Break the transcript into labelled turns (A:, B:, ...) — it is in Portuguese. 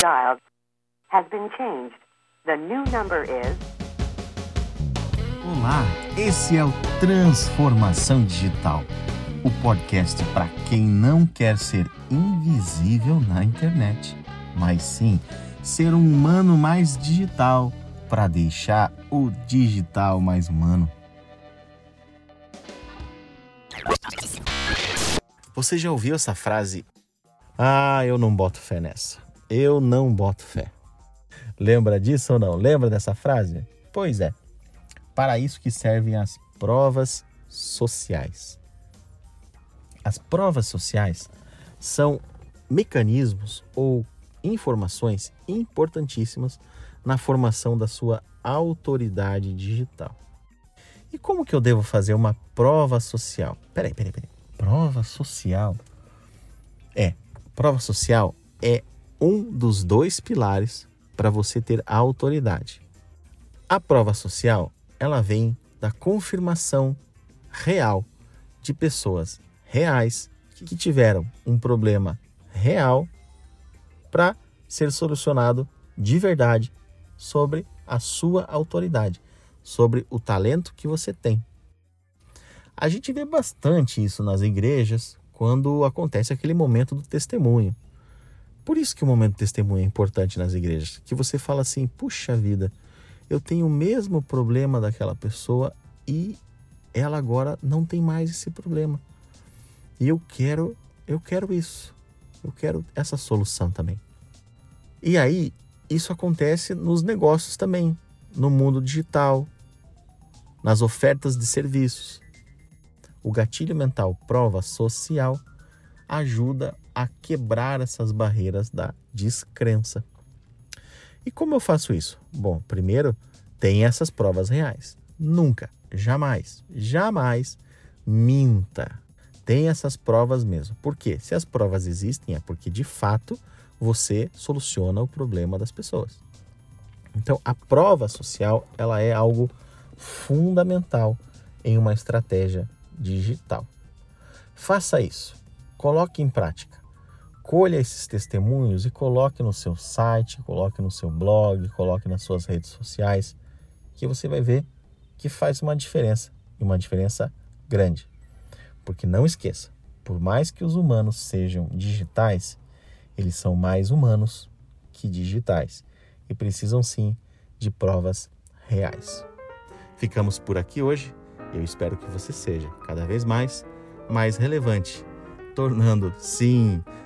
A: dialed has been changed. The new number is.
B: Olá, esse é o Transformação Digital, o podcast para quem não quer ser invisível na internet, mas sim ser um humano mais digital para deixar o digital mais humano. Você já ouviu essa frase? Ah, eu não boto fé nessa. Eu não boto fé. Lembra disso ou não? Lembra dessa frase? Pois é. Para isso que servem as provas sociais. As provas sociais são mecanismos ou informações importantíssimas na formação da sua autoridade digital. E como que eu devo fazer uma prova social? Peraí, peraí, peraí. Prova social? É, prova social é um dos dois pilares para você ter autoridade. A prova social, ela vem da confirmação real de pessoas reais que tiveram um problema real para ser solucionado de verdade sobre a sua autoridade, sobre o talento que você tem. A gente vê bastante isso nas igrejas quando acontece aquele momento do testemunho. Por isso que o momento do testemunho é importante nas igrejas, que você fala assim: "Puxa vida, eu tenho o mesmo problema daquela pessoa e ela agora não tem mais esse problema. E eu quero, eu quero isso. Eu quero essa solução também." E aí, isso acontece nos negócios também, no mundo digital, nas ofertas de serviços. O gatilho mental prova social ajuda a quebrar essas barreiras da descrença. E como eu faço isso? Bom, primeiro, tem essas provas reais. Nunca, jamais, jamais minta. Tem essas provas mesmo. Por quê? Se as provas existem, é porque de fato você soluciona o problema das pessoas. Então, a prova social, ela é algo fundamental em uma estratégia digital. Faça isso. Coloque em prática. Colha esses testemunhos e coloque no seu site, coloque no seu blog, coloque nas suas redes sociais, que você vai ver que faz uma diferença, e uma diferença grande. Porque não esqueça, por mais que os humanos sejam digitais, eles são mais humanos que digitais e precisam sim de provas reais. Ficamos por aqui hoje. Eu espero que você seja cada vez mais mais relevante, tornando sim